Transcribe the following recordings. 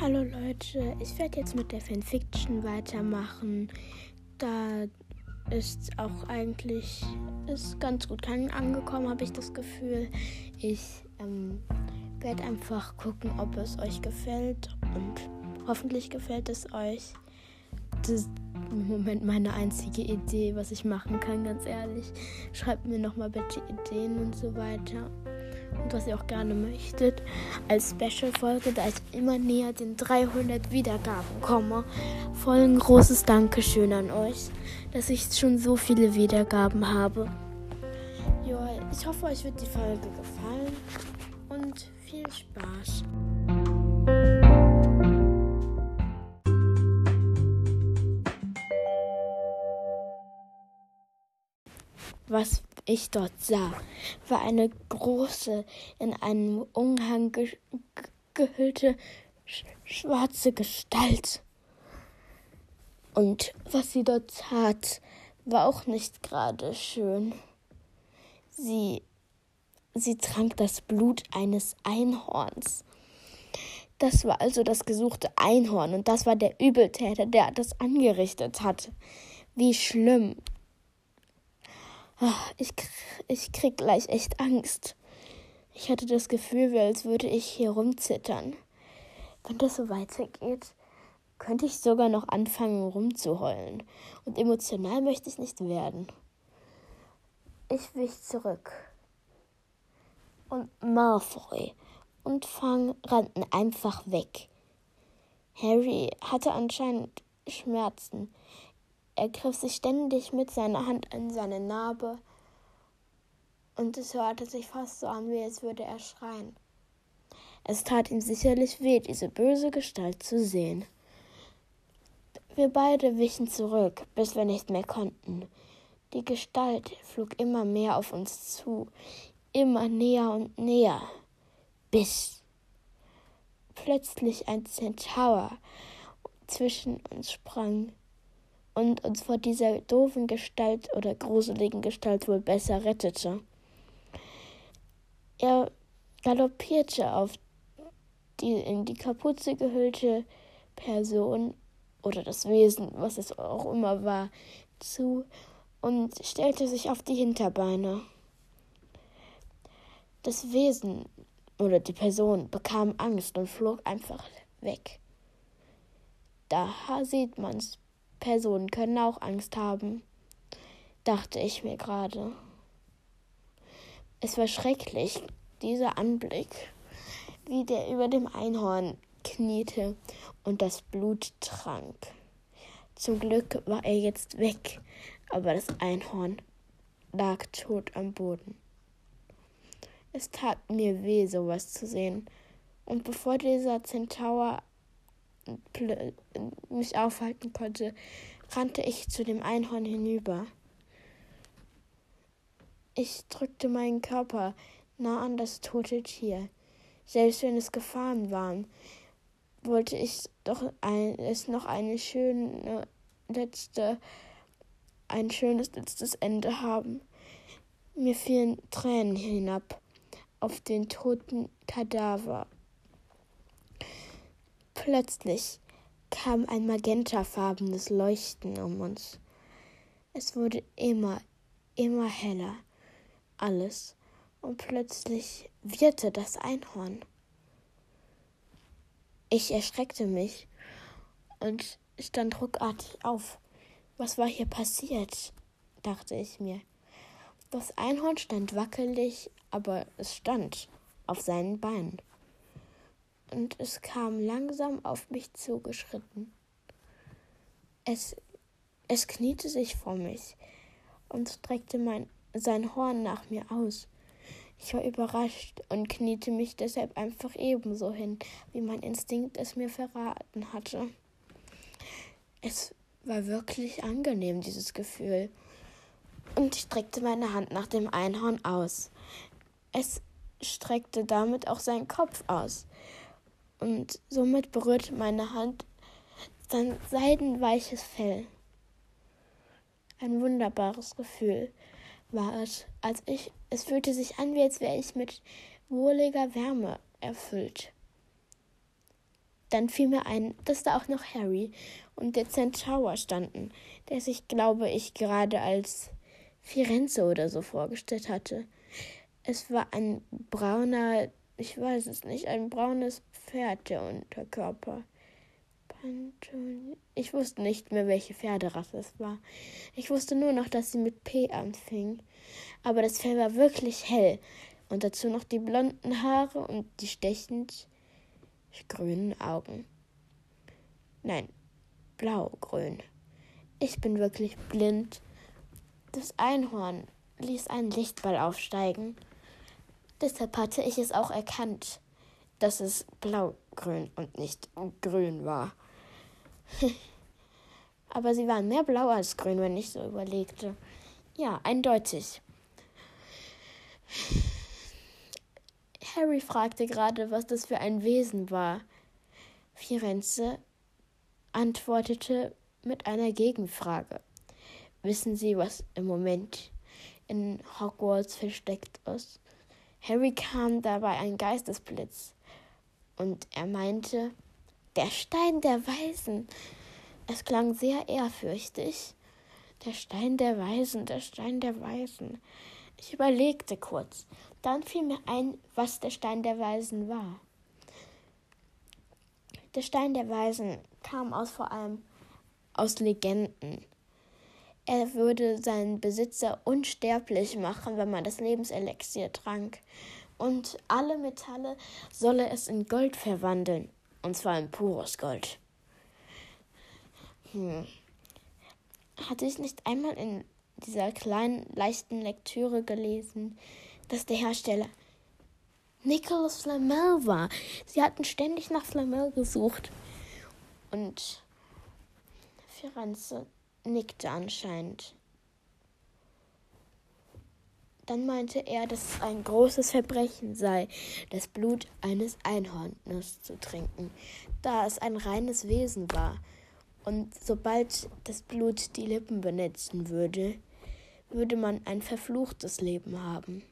Hallo Leute, ich werde jetzt mit der Fanfiction weitermachen. Da ist auch eigentlich ist ganz gut angekommen, habe ich das Gefühl. Ich ähm, werde einfach gucken, ob es euch gefällt und hoffentlich gefällt es euch. Das ist im Moment meine einzige Idee, was ich machen kann, ganz ehrlich. Schreibt mir nochmal bitte Ideen und so weiter und was ihr auch gerne möchtet, als Special-Folge, da ich immer näher den 300 Wiedergaben komme. Voll ein großes Dankeschön an euch, dass ich schon so viele Wiedergaben habe. Ja, ich hoffe, euch wird die Folge gefallen und viel Spaß. Was ich dort sah, war eine große, in einem Umhang ge gehüllte sch schwarze Gestalt. Und was sie dort tat, war auch nicht gerade schön. Sie, sie trank das Blut eines Einhorns. Das war also das gesuchte Einhorn und das war der Übeltäter, der das angerichtet hat. Wie schlimm. Ich, ich krieg gleich echt Angst. Ich hatte das Gefühl, als würde ich hier rumzittern. Wenn das so weitergeht, könnte ich sogar noch anfangen rumzuheulen. Und emotional möchte ich nicht werden. Ich wich zurück. Und Malfoy und Fang rannten einfach weg. Harry hatte anscheinend Schmerzen. Er griff sich ständig mit seiner Hand an seine Narbe und es hörte sich fast so an, wie als würde er schreien. Es tat ihm sicherlich weh, diese böse Gestalt zu sehen. Wir beide wichen zurück, bis wir nicht mehr konnten. Die Gestalt flog immer mehr auf uns zu, immer näher und näher, bis plötzlich ein Centaur zwischen uns sprang und uns vor dieser doofen Gestalt oder gruseligen Gestalt wohl besser rettete. Er galoppierte auf die in die Kapuze gehüllte Person oder das Wesen, was es auch immer war, zu und stellte sich auf die Hinterbeine. Das Wesen oder die Person bekam Angst und flog einfach weg. Da sieht man's Personen können auch Angst haben, dachte ich mir gerade. Es war schrecklich, dieser Anblick, wie der über dem Einhorn kniete und das Blut trank. Zum Glück war er jetzt weg, aber das Einhorn lag tot am Boden. Es tat mir weh, sowas zu sehen. Und bevor dieser Zentaur mich aufhalten konnte, rannte ich zu dem Einhorn hinüber. Ich drückte meinen Körper nah an das tote Tier. Selbst wenn es Gefahren waren, wollte ich doch ein, es noch eine schöne letzte, ein schönes letztes Ende haben. Mir fielen Tränen hinab auf den toten Kadaver Plötzlich kam ein magentafarbenes Leuchten um uns. Es wurde immer, immer heller. Alles. Und plötzlich wirrte das Einhorn. Ich erschreckte mich und stand ruckartig auf. Was war hier passiert? dachte ich mir. Das Einhorn stand wackelig, aber es stand auf seinen Beinen und es kam langsam auf mich zugeschritten. Es, es kniete sich vor mich und streckte mein, sein Horn nach mir aus. Ich war überrascht und kniete mich deshalb einfach ebenso hin, wie mein Instinkt es mir verraten hatte. Es war wirklich angenehm, dieses Gefühl. Und ich streckte meine Hand nach dem Einhorn aus. Es streckte damit auch seinen Kopf aus und somit berührte meine Hand sein seidenweiches Fell. Ein wunderbares Gefühl war es, als ich, es fühlte sich an, wie als wäre ich mit wohliger Wärme erfüllt. Dann fiel mir ein, dass da auch noch Harry und der Centaur standen, der sich, glaube ich, gerade als Firenze oder so vorgestellt hatte. Es war ein brauner, ich weiß es nicht, ein braunes Pferd, der Unterkörper. Ich wusste nicht mehr, welche Pferderasse es war. Ich wusste nur noch, dass sie mit P anfing. Aber das Fell war wirklich hell. Und dazu noch die blonden Haare und die stechend grünen Augen. Nein, blau-grün. Ich bin wirklich blind. Das Einhorn ließ einen Lichtball aufsteigen. Deshalb hatte ich es auch erkannt, dass es blau-grün und nicht grün war. Aber sie waren mehr blau als grün, wenn ich so überlegte. Ja, eindeutig. Harry fragte gerade, was das für ein Wesen war. Firenze antwortete mit einer Gegenfrage. Wissen Sie, was im Moment in Hogwarts versteckt ist? Harry kam dabei ein Geistesblitz und er meinte, der Stein der Weisen. Es klang sehr ehrfürchtig. Der Stein der Weisen, der Stein der Weisen. Ich überlegte kurz. Dann fiel mir ein, was der Stein der Weisen war. Der Stein der Weisen kam aus vor allem aus Legenden. Er würde seinen Besitzer unsterblich machen, wenn man das Lebenselixier trank. Und alle Metalle solle es in Gold verwandeln. Und zwar in pures Gold. Hm. Hatte ich nicht einmal in dieser kleinen, leichten Lektüre gelesen, dass der Hersteller Nicholas Flamel war. Sie hatten ständig nach Flamel gesucht. Und Firenze nickte anscheinend. Dann meinte er, dass es ein großes Verbrechen sei, das Blut eines Einhorns zu trinken, da es ein reines Wesen war. Und sobald das Blut die Lippen benetzen würde, würde man ein verfluchtes Leben haben.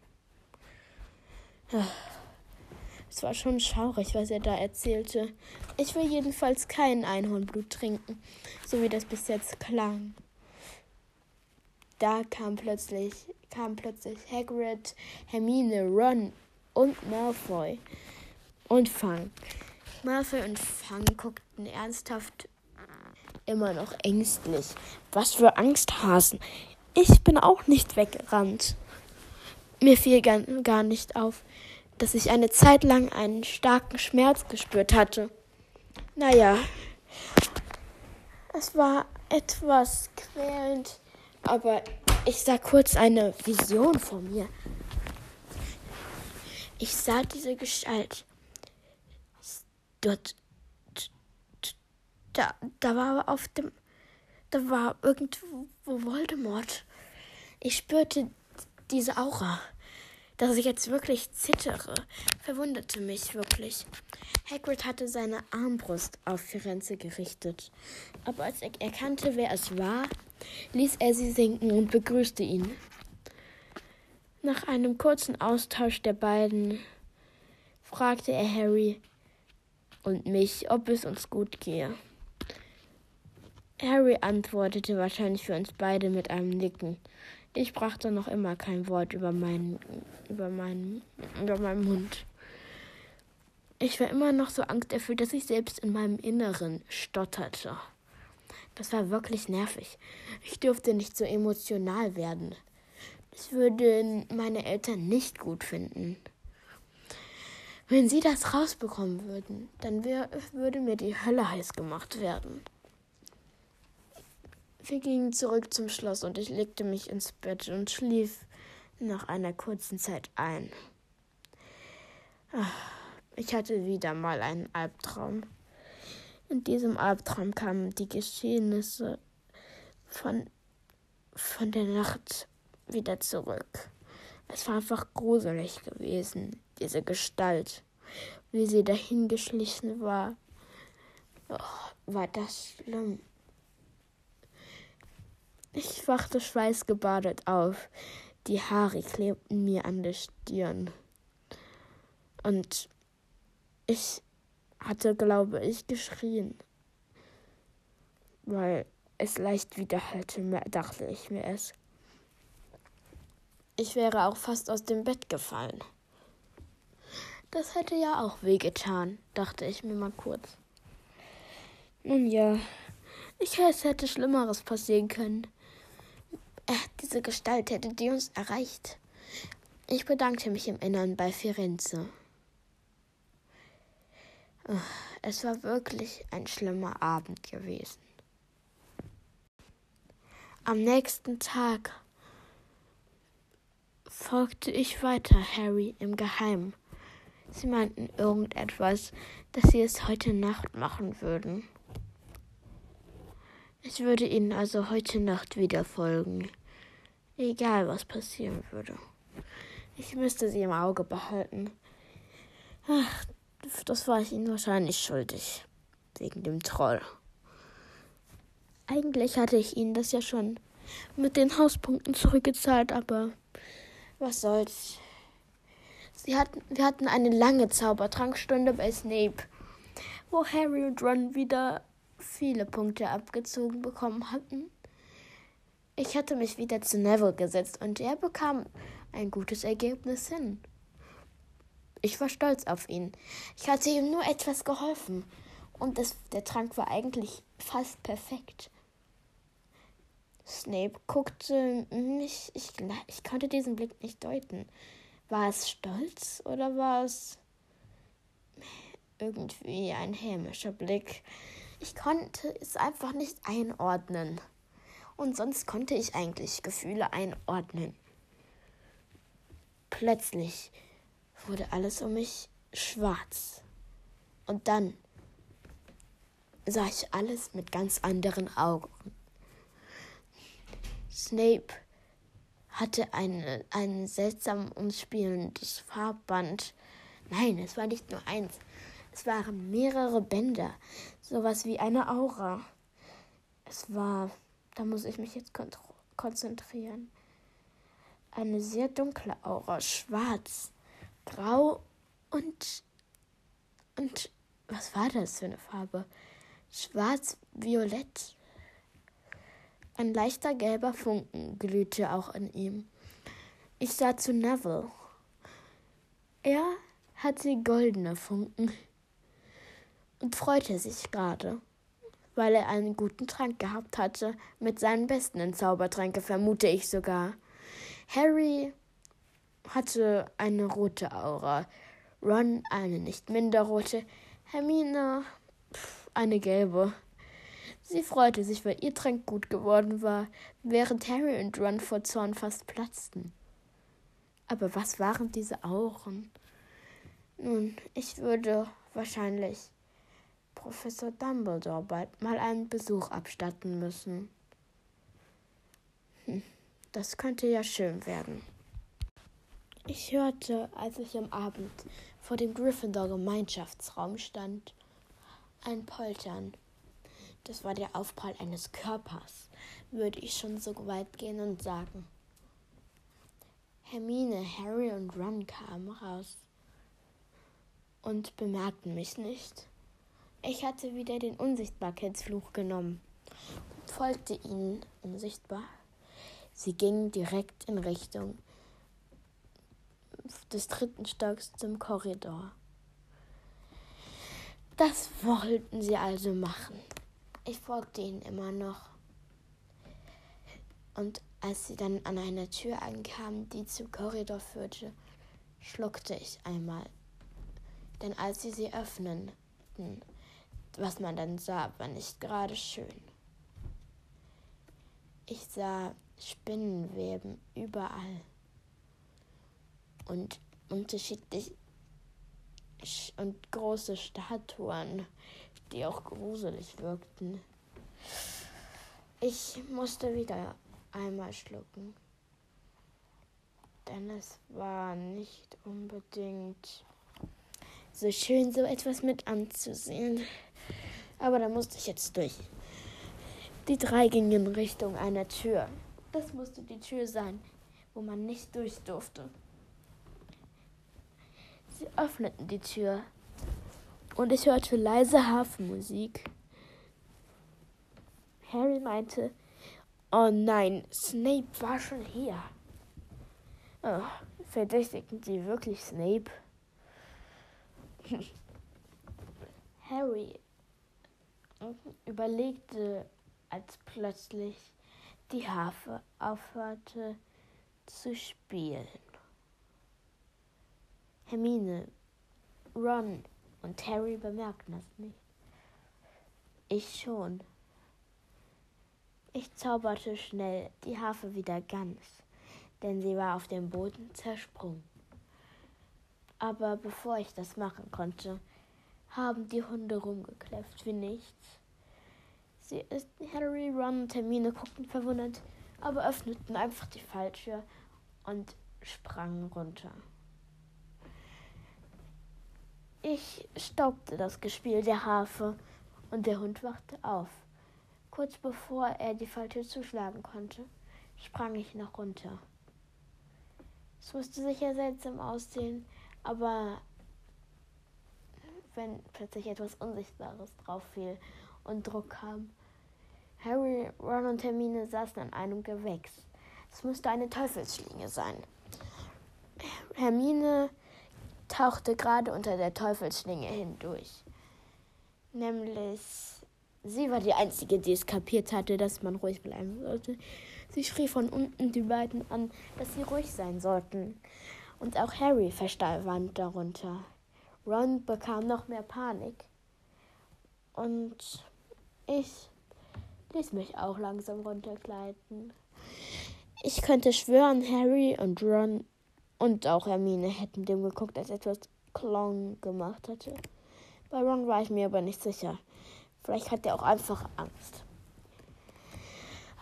Es war schon schaurig, was er da erzählte. Ich will jedenfalls kein Einhornblut trinken, so wie das bis jetzt klang. Da kam plötzlich, kam plötzlich Hagrid, Hermine, Ron und Malfoy und Fang. Malfoy und Fang guckten ernsthaft immer noch ängstlich. Was für Angsthasen. Ich bin auch nicht weggerannt. Mir fiel gar, gar nicht auf, dass ich eine Zeit lang einen starken Schmerz gespürt hatte. Naja, es war etwas quälend aber ich sah kurz eine Vision vor mir. Ich sah diese Gestalt. Dort. Da, da war auf dem. Da war irgendwo Voldemort. Ich spürte diese Aura. Dass ich jetzt wirklich zittere, verwunderte mich wirklich. Hagrid hatte seine Armbrust auf Firenze gerichtet, aber als er erkannte, wer es war, ließ er sie sinken und begrüßte ihn. Nach einem kurzen Austausch der beiden fragte er Harry und mich, ob es uns gut gehe. Harry antwortete wahrscheinlich für uns beide mit einem Nicken. Ich brachte noch immer kein Wort über meinen, über meinen, über meinen Mund. Ich war immer noch so angsterfüllt, dass ich selbst in meinem Inneren stotterte. Das war wirklich nervig. Ich durfte nicht so emotional werden. Das würden meine Eltern nicht gut finden. Wenn sie das rausbekommen würden, dann wär, würde mir die Hölle heiß gemacht werden. Wir gingen zurück zum Schloss und ich legte mich ins Bett und schlief nach einer kurzen Zeit ein. Ich hatte wieder mal einen Albtraum. In diesem Albtraum kamen die Geschehnisse von, von der Nacht wieder zurück. Es war einfach gruselig gewesen, diese Gestalt, wie sie dahingeschlichen war. Oh, war das schlimm. Ich wachte schweißgebadet auf. Die Haare klebten mir an der Stirn. Und ich hatte, glaube ich, geschrien, weil es leicht widerhallte, dachte ich mir es. Ich wäre auch fast aus dem Bett gefallen. Das hätte ja auch wehgetan, dachte ich mir mal kurz. Nun ja, ich es hätte Schlimmeres passieren können. Äh, diese Gestalt hätte die uns erreicht. Ich bedankte mich im Innern bei Firenze. Es war wirklich ein schlimmer Abend gewesen. Am nächsten Tag folgte ich weiter Harry im Geheimen. Sie meinten irgendetwas, dass sie es heute Nacht machen würden. Ich würde ihnen also heute Nacht wieder folgen, egal was passieren würde. Ich müsste sie im Auge behalten. Ach, das war ich ihnen wahrscheinlich schuldig, wegen dem Troll. Eigentlich hatte ich ihnen das ja schon mit den Hauspunkten zurückgezahlt, aber was soll's. Sie hatten, wir hatten eine lange Zaubertrankstunde bei Snape, wo Harry und Ron wieder viele Punkte abgezogen bekommen hatten. Ich hatte mich wieder zu Neville gesetzt und er bekam ein gutes Ergebnis hin. Ich war stolz auf ihn. Ich hatte ihm nur etwas geholfen und das, der Trank war eigentlich fast perfekt. Snape guckte mich. Ich, ich konnte diesen Blick nicht deuten. War es Stolz oder war es irgendwie ein hämischer Blick? Ich konnte es einfach nicht einordnen. Und sonst konnte ich eigentlich Gefühle einordnen. Plötzlich wurde alles um mich schwarz. Und dann sah ich alles mit ganz anderen Augen. Snape hatte eine, ein seltsam umspielendes Farbband. Nein, es war nicht nur eins. Es waren mehrere Bänder. Sowas wie eine Aura. Es war, da muss ich mich jetzt konzentrieren. Eine sehr dunkle Aura, schwarz, grau und und was war das für eine Farbe? Schwarz-violett. Ein leichter gelber Funken glühte auch in ihm. Ich sah zu Neville. Er hatte goldene Funken und freute sich gerade, weil er einen guten Trank gehabt hatte, mit seinen besten Zaubertränke, vermute ich sogar. Harry hatte eine rote Aura, Ron eine nicht minder rote, Hermine eine gelbe. Sie freute sich, weil ihr Trank gut geworden war, während Harry und Ron vor Zorn fast platzten. Aber was waren diese Auren? Nun, ich würde wahrscheinlich Professor Dumbledore bald mal einen Besuch abstatten müssen. Hm, das könnte ja schön werden. Ich hörte, als ich am Abend vor dem Gryffindor-Gemeinschaftsraum stand, ein Poltern das war der Aufprall eines Körpers, würde ich schon so weit gehen und sagen. Hermine, Harry und Ron kamen raus und bemerkten mich nicht. Ich hatte wieder den Unsichtbarkeitsfluch genommen und folgte ihnen unsichtbar. Sie gingen direkt in Richtung des dritten Stocks zum Korridor. Das wollten sie also machen. Ich folgte ihnen immer noch. Und als sie dann an einer Tür ankamen, die zum Korridor führte, schluckte ich einmal. Denn als sie sie öffneten, was man dann sah, war nicht gerade schön. Ich sah Spinnenweben überall und unterschiedlich und große Statuen die auch gruselig wirkten. Ich musste wieder einmal schlucken, denn es war nicht unbedingt so schön, so etwas mit anzusehen. Aber da musste ich jetzt durch. Die drei gingen in Richtung einer Tür. Das musste die Tür sein, wo man nicht durch durfte. Sie öffneten die Tür und ich hörte leise Hafenmusik. Harry meinte, oh nein, Snape war schon hier. Oh, verdächtigen Sie wirklich Snape? Harry überlegte, als plötzlich die Harfe aufhörte zu spielen. Hermine, Ron und Harry bemerkten es nicht. Ich schon. Ich zauberte schnell die Harfe wieder ganz, denn sie war auf dem Boden zersprungen. Aber bevor ich das machen konnte, haben die Hunde rumgekläfft wie nichts. Sie ist Harry, Ron und Hermine guckten verwundert, aber öffneten einfach die Falltür und sprangen runter. Ich stoppte das Gespiel der Harfe und der Hund wachte auf. Kurz bevor er die Falltür zuschlagen konnte, sprang ich noch runter. Es musste sicher seltsam aussehen, aber wenn plötzlich etwas Unsichtbares drauf fiel und Druck kam. Harry, Ron und Hermine saßen an einem Gewächs. Es musste eine Teufelsschlinge sein. Hermine tauchte gerade unter der Teufelsschlinge hindurch. Nämlich, sie war die Einzige, die es kapiert hatte, dass man ruhig bleiben sollte. Sie schrie von unten die beiden an, dass sie ruhig sein sollten. Und auch Harry verstand darunter. Ron bekam noch mehr Panik. Und ich ließ mich auch langsam runtergleiten. Ich könnte schwören, Harry und Ron und auch Hermine hätten dem geguckt, als etwas Klong gemacht hatte. Bei Ron war ich mir aber nicht sicher. Vielleicht hat er auch einfach Angst.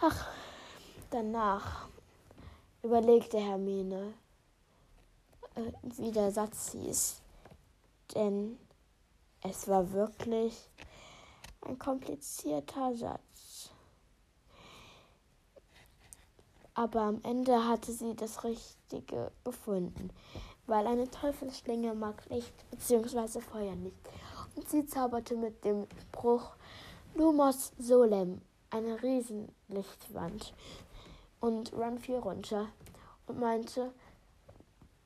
Ach, danach überlegte Hermine, äh, wie der Satz hieß denn es war wirklich ein komplizierter Satz. Aber am Ende hatte sie das Richtige gefunden, weil eine Teufelsschlinge mag Licht bzw. Feuer nicht. Und sie zauberte mit dem Spruch Lumos Solem eine Riesenlichtwand und Ron fiel runter und meinte,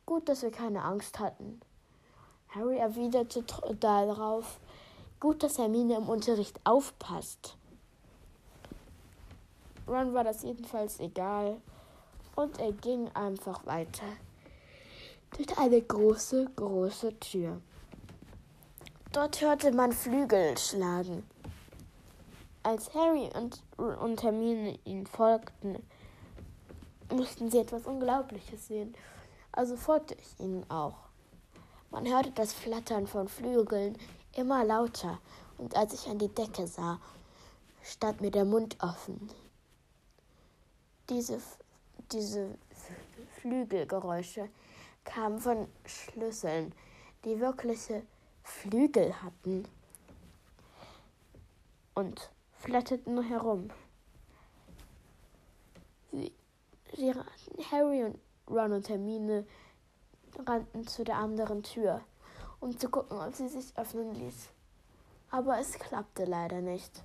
gut, dass wir keine Angst hatten. Harry erwiderte darauf, gut, dass Hermine im Unterricht aufpasst. Ron war das jedenfalls egal und er ging einfach weiter durch eine große, große Tür. Dort hörte man Flügel schlagen. Als Harry und, und Hermine ihnen folgten, mussten sie etwas Unglaubliches sehen. Also folgte ich ihnen auch. Man hörte das Flattern von Flügeln immer lauter, und als ich an die Decke sah, stand mir der Mund offen. Diese, diese Flügelgeräusche kamen von Schlüsseln, die wirkliche Flügel hatten und flatterten herum. Sie, sie, Harry und Ron und Hermine rannten zu der anderen Tür, um zu gucken, ob sie sich öffnen ließ. Aber es klappte leider nicht.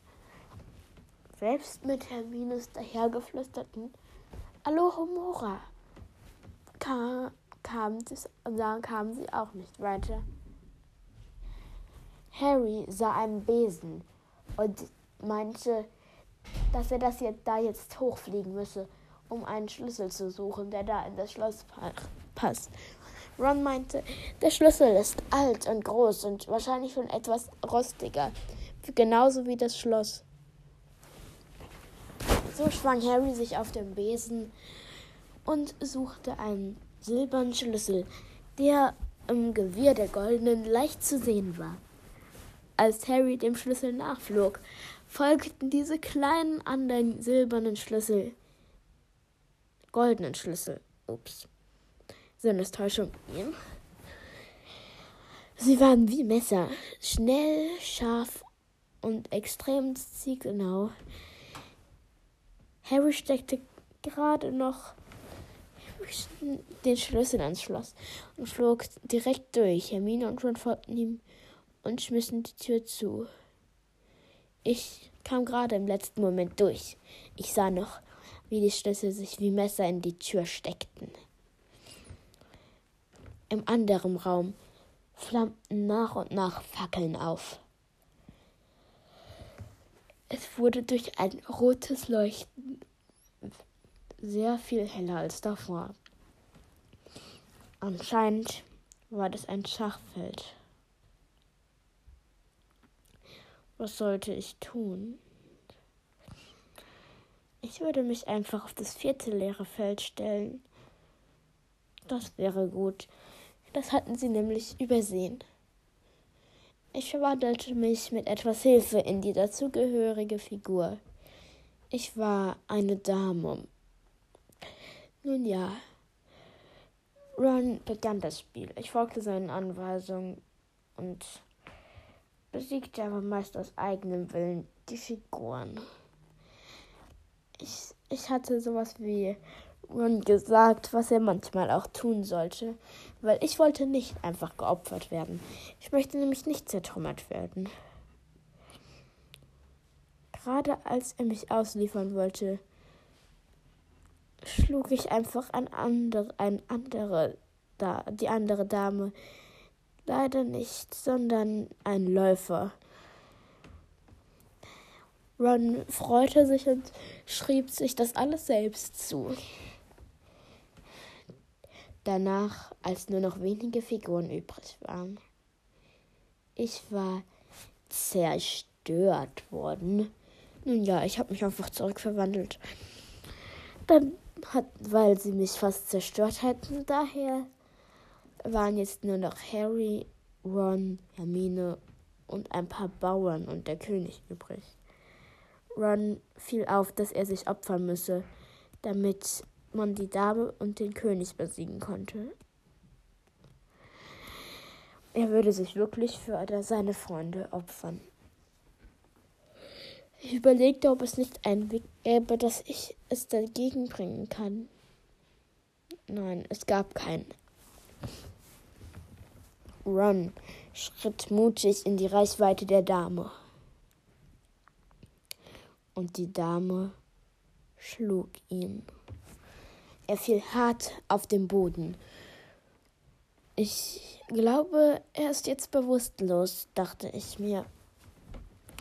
Selbst mit Hermines dahergeflüsterten Alohomora kam, kam, kamen sie auch nicht weiter. Harry sah einen Besen und meinte, dass er das jetzt da jetzt hochfliegen müsse, um einen Schlüssel zu suchen, der da in das Schloss passt. Ron meinte, der Schlüssel ist alt und groß und wahrscheinlich schon etwas rostiger, genauso wie das Schloss. So schwang Harry sich auf den Besen und suchte einen silbernen Schlüssel, der im Gewirr der Goldenen leicht zu sehen war. Als Harry dem Schlüssel nachflog, folgten diese kleinen anderen silbernen Schlüssel, goldenen Schlüssel. Ups. Sinnestäuschung ihm. Sie waren wie Messer, schnell, scharf und extrem zielgenau. Harry steckte gerade noch den Schlüssel ans Schloss und flog direkt durch. Hermine und Ron folgten ihm und schmissen die Tür zu. Ich kam gerade im letzten Moment durch. Ich sah noch, wie die Schlüssel sich wie Messer in die Tür steckten. Im anderen Raum flammten nach und nach Fackeln auf. Es wurde durch ein rotes Leuchten sehr viel heller als davor. Anscheinend war das ein Schachfeld. Was sollte ich tun? Ich würde mich einfach auf das vierte leere Feld stellen. Das wäre gut. Das hatten sie nämlich übersehen. Ich verwandelte mich mit etwas Hilfe in die dazugehörige Figur. Ich war eine Dame. Nun ja. Ron begann das Spiel. Ich folgte seinen Anweisungen und besiegte aber meist aus eigenem Willen die Figuren. Ich, ich hatte sowas wie Ron gesagt, was er manchmal auch tun sollte, weil ich wollte nicht einfach geopfert werden. Ich möchte nämlich nicht zertrümmert werden. Gerade als er mich ausliefern wollte, schlug ich einfach ein andere, ein andere, die andere Dame. Leider nicht, sondern ein Läufer. Ron freute sich und schrieb sich das alles selbst zu. Danach, als nur noch wenige Figuren übrig waren. Ich war zerstört worden. Nun ja, ich habe mich einfach zurückverwandelt. Dann hat, weil sie mich fast zerstört hatten, daher waren jetzt nur noch Harry, Ron, Hermine und ein paar Bauern und der König übrig. Ron fiel auf, dass er sich opfern müsse, damit man die Dame und den König besiegen konnte. Er würde sich wirklich für seine Freunde opfern. Ich überlegte, ob es nicht einen Weg gäbe, dass ich es dagegen bringen kann. Nein, es gab keinen. Ron schritt mutig in die Reichweite der Dame. Und die Dame schlug ihn. Er fiel hart auf den Boden. Ich glaube, er ist jetzt bewusstlos, dachte ich mir.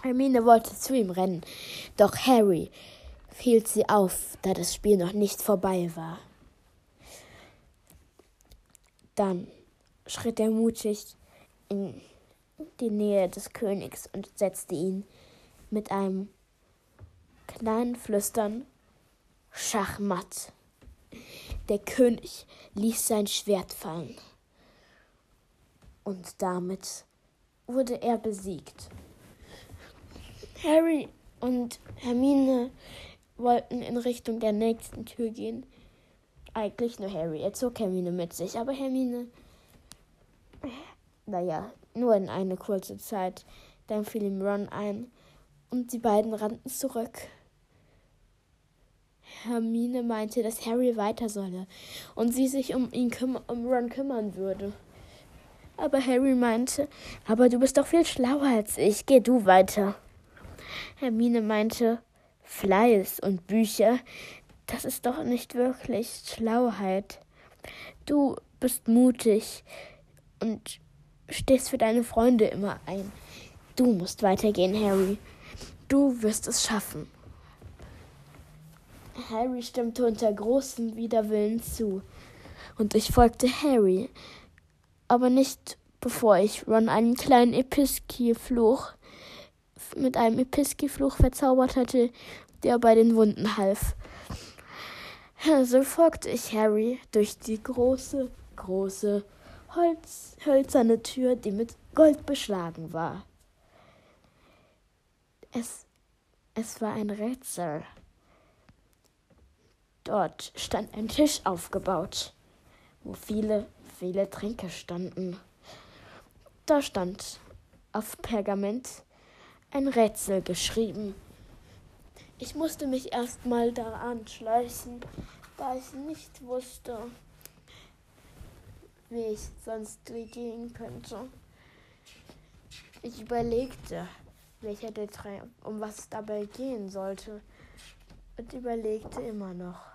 Hermine wollte zu ihm rennen, doch Harry hielt sie auf, da das Spiel noch nicht vorbei war. Dann schritt er mutig in die Nähe des Königs und setzte ihn mit einem kleinen Flüstern Schachmatt. Der König ließ sein Schwert fallen. Und damit wurde er besiegt. Harry und Hermine wollten in Richtung der nächsten Tür gehen. Eigentlich nur Harry. Er zog Hermine mit sich, aber Hermine, naja, nur in eine kurze Zeit. Dann fiel ihm Ron ein und die beiden rannten zurück. Hermine meinte, dass Harry weiter solle und sie sich um ihn um Ron kümmern würde. Aber Harry meinte, aber du bist doch viel schlauer als ich, geh du weiter. Hermine meinte, Fleiß und Bücher, das ist doch nicht wirklich Schlauheit. Du bist mutig und stehst für deine Freunde immer ein. Du musst weitergehen, Harry. Du wirst es schaffen. Harry stimmte unter großem Widerwillen zu, und ich folgte Harry, aber nicht bevor ich Ron einen kleinen Episki-Fluch mit einem Episki-Fluch verzaubert hatte, der bei den Wunden half. So folgte ich Harry durch die große, große, Holz, hölzerne Tür, die mit Gold beschlagen war. Es, es war ein Rätsel. Dort stand ein Tisch aufgebaut, wo viele, viele Tränke standen. Da stand auf Pergament ein Rätsel geschrieben. Ich musste mich erstmal da anschleichen, da ich nicht wusste, wie ich sonst gehen könnte. Ich überlegte, welcher der drei, um was es dabei gehen sollte, und überlegte immer noch.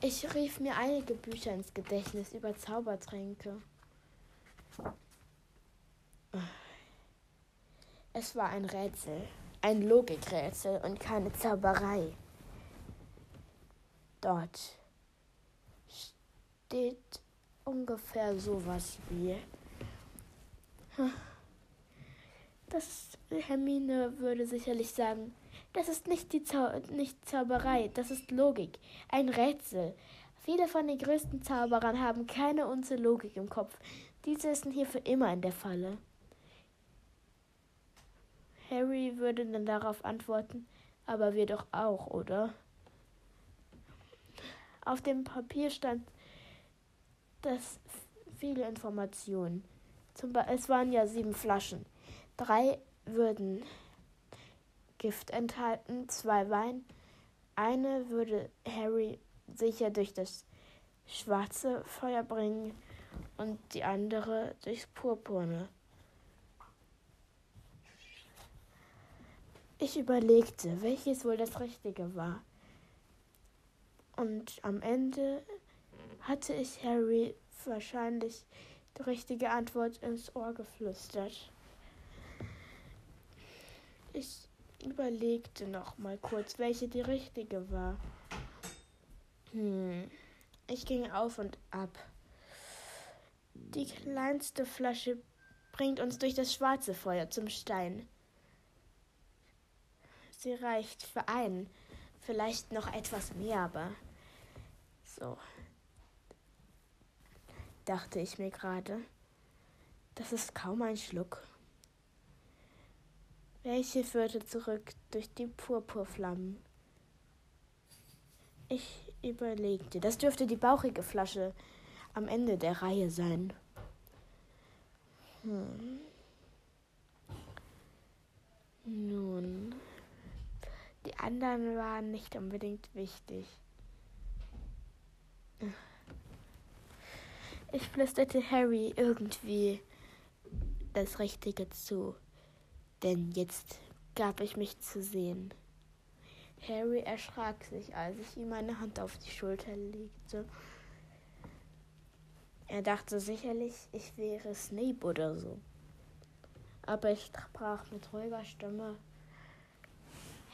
Ich rief mir einige Bücher ins Gedächtnis über Zaubertränke. Es war ein Rätsel, ein Logikrätsel und keine Zauberei. Dort steht ungefähr sowas wie. Das Hermine würde sicherlich sagen, das ist nicht die Zau nicht Zauberei, das ist Logik, ein Rätsel. Viele von den größten Zauberern haben keine Unze Logik im Kopf. Diese ist hier für immer in der Falle. Harry würde dann darauf antworten, aber wir doch auch, oder? Auf dem Papier stand das viele Informationen. Zum es waren ja sieben Flaschen. Drei würden Gift enthalten, zwei Wein. Eine würde Harry sicher durch das schwarze Feuer bringen und die andere durchs Purpurne. Ich überlegte, welches wohl das Richtige war. Und am Ende hatte ich Harry wahrscheinlich die richtige Antwort ins Ohr geflüstert. Ich überlegte noch mal kurz, welche die richtige war. Hm. Ich ging auf und ab. Die kleinste Flasche bringt uns durch das schwarze Feuer zum Stein. Sie reicht für einen, vielleicht noch etwas mehr, aber so, dachte ich mir gerade. Das ist kaum ein Schluck. Welche führte zurück durch die Purpurflammen? Ich überlegte, das dürfte die bauchige Flasche am Ende der Reihe sein. Hm. Nun. Die anderen waren nicht unbedingt wichtig. Ich flüsterte Harry irgendwie das Richtige zu, denn jetzt gab ich mich zu sehen. Harry erschrak sich, als ich ihm meine Hand auf die Schulter legte. Er dachte sicherlich, ich wäre Snape oder so. Aber ich sprach mit ruhiger Stimme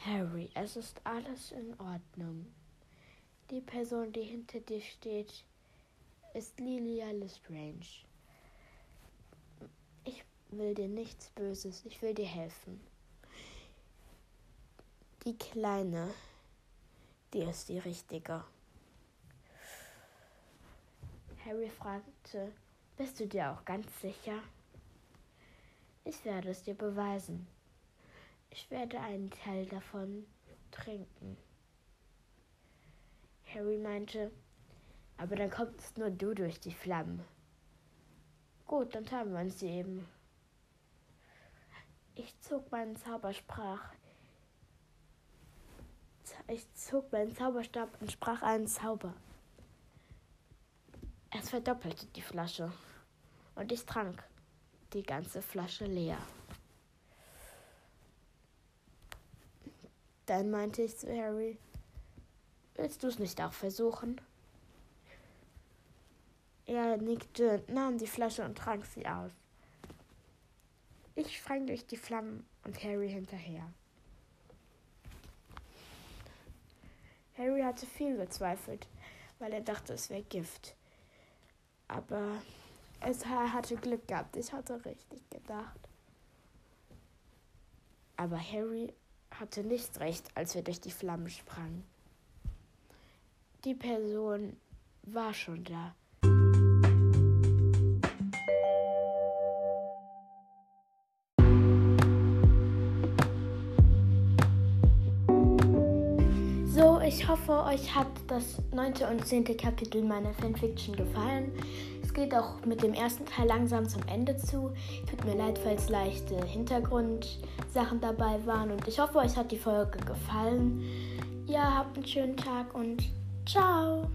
Harry, es ist alles in Ordnung. Die Person, die hinter dir steht, ist Lilia Lestrange. Will dir nichts Böses, ich will dir helfen. Die Kleine, die ist die Richtige. Harry fragte, bist du dir auch ganz sicher? Ich werde es dir beweisen. Ich werde einen Teil davon trinken. Harry meinte, aber dann kommst nur du durch die Flammen. Gut, dann teilen wir uns sie eben. Ich zog meinen Zaubersprach. Ich zog meinen Zauberstab und sprach einen Zauber. Es verdoppelte die Flasche und ich trank die ganze Flasche leer. Dann meinte ich zu Harry, willst du es nicht auch versuchen? Er nickte, nahm die Flasche und trank sie aus. Ich sprang durch die Flammen und Harry hinterher. Harry hatte viel gezweifelt, weil er dachte, es wäre Gift. Aber es, hatte Glück gehabt. Ich hatte richtig gedacht. Aber Harry hatte nicht recht, als wir durch die Flammen sprangen. Die Person war schon da. Hoffe, euch hat das neunte und zehnte Kapitel meiner Fanfiction gefallen geht auch mit dem ersten Teil langsam zum Ende zu. Tut mir leid, falls leichte Hintergrundsachen dabei waren und ich hoffe, euch hat die Folge gefallen. Ja, habt einen schönen Tag und ciao.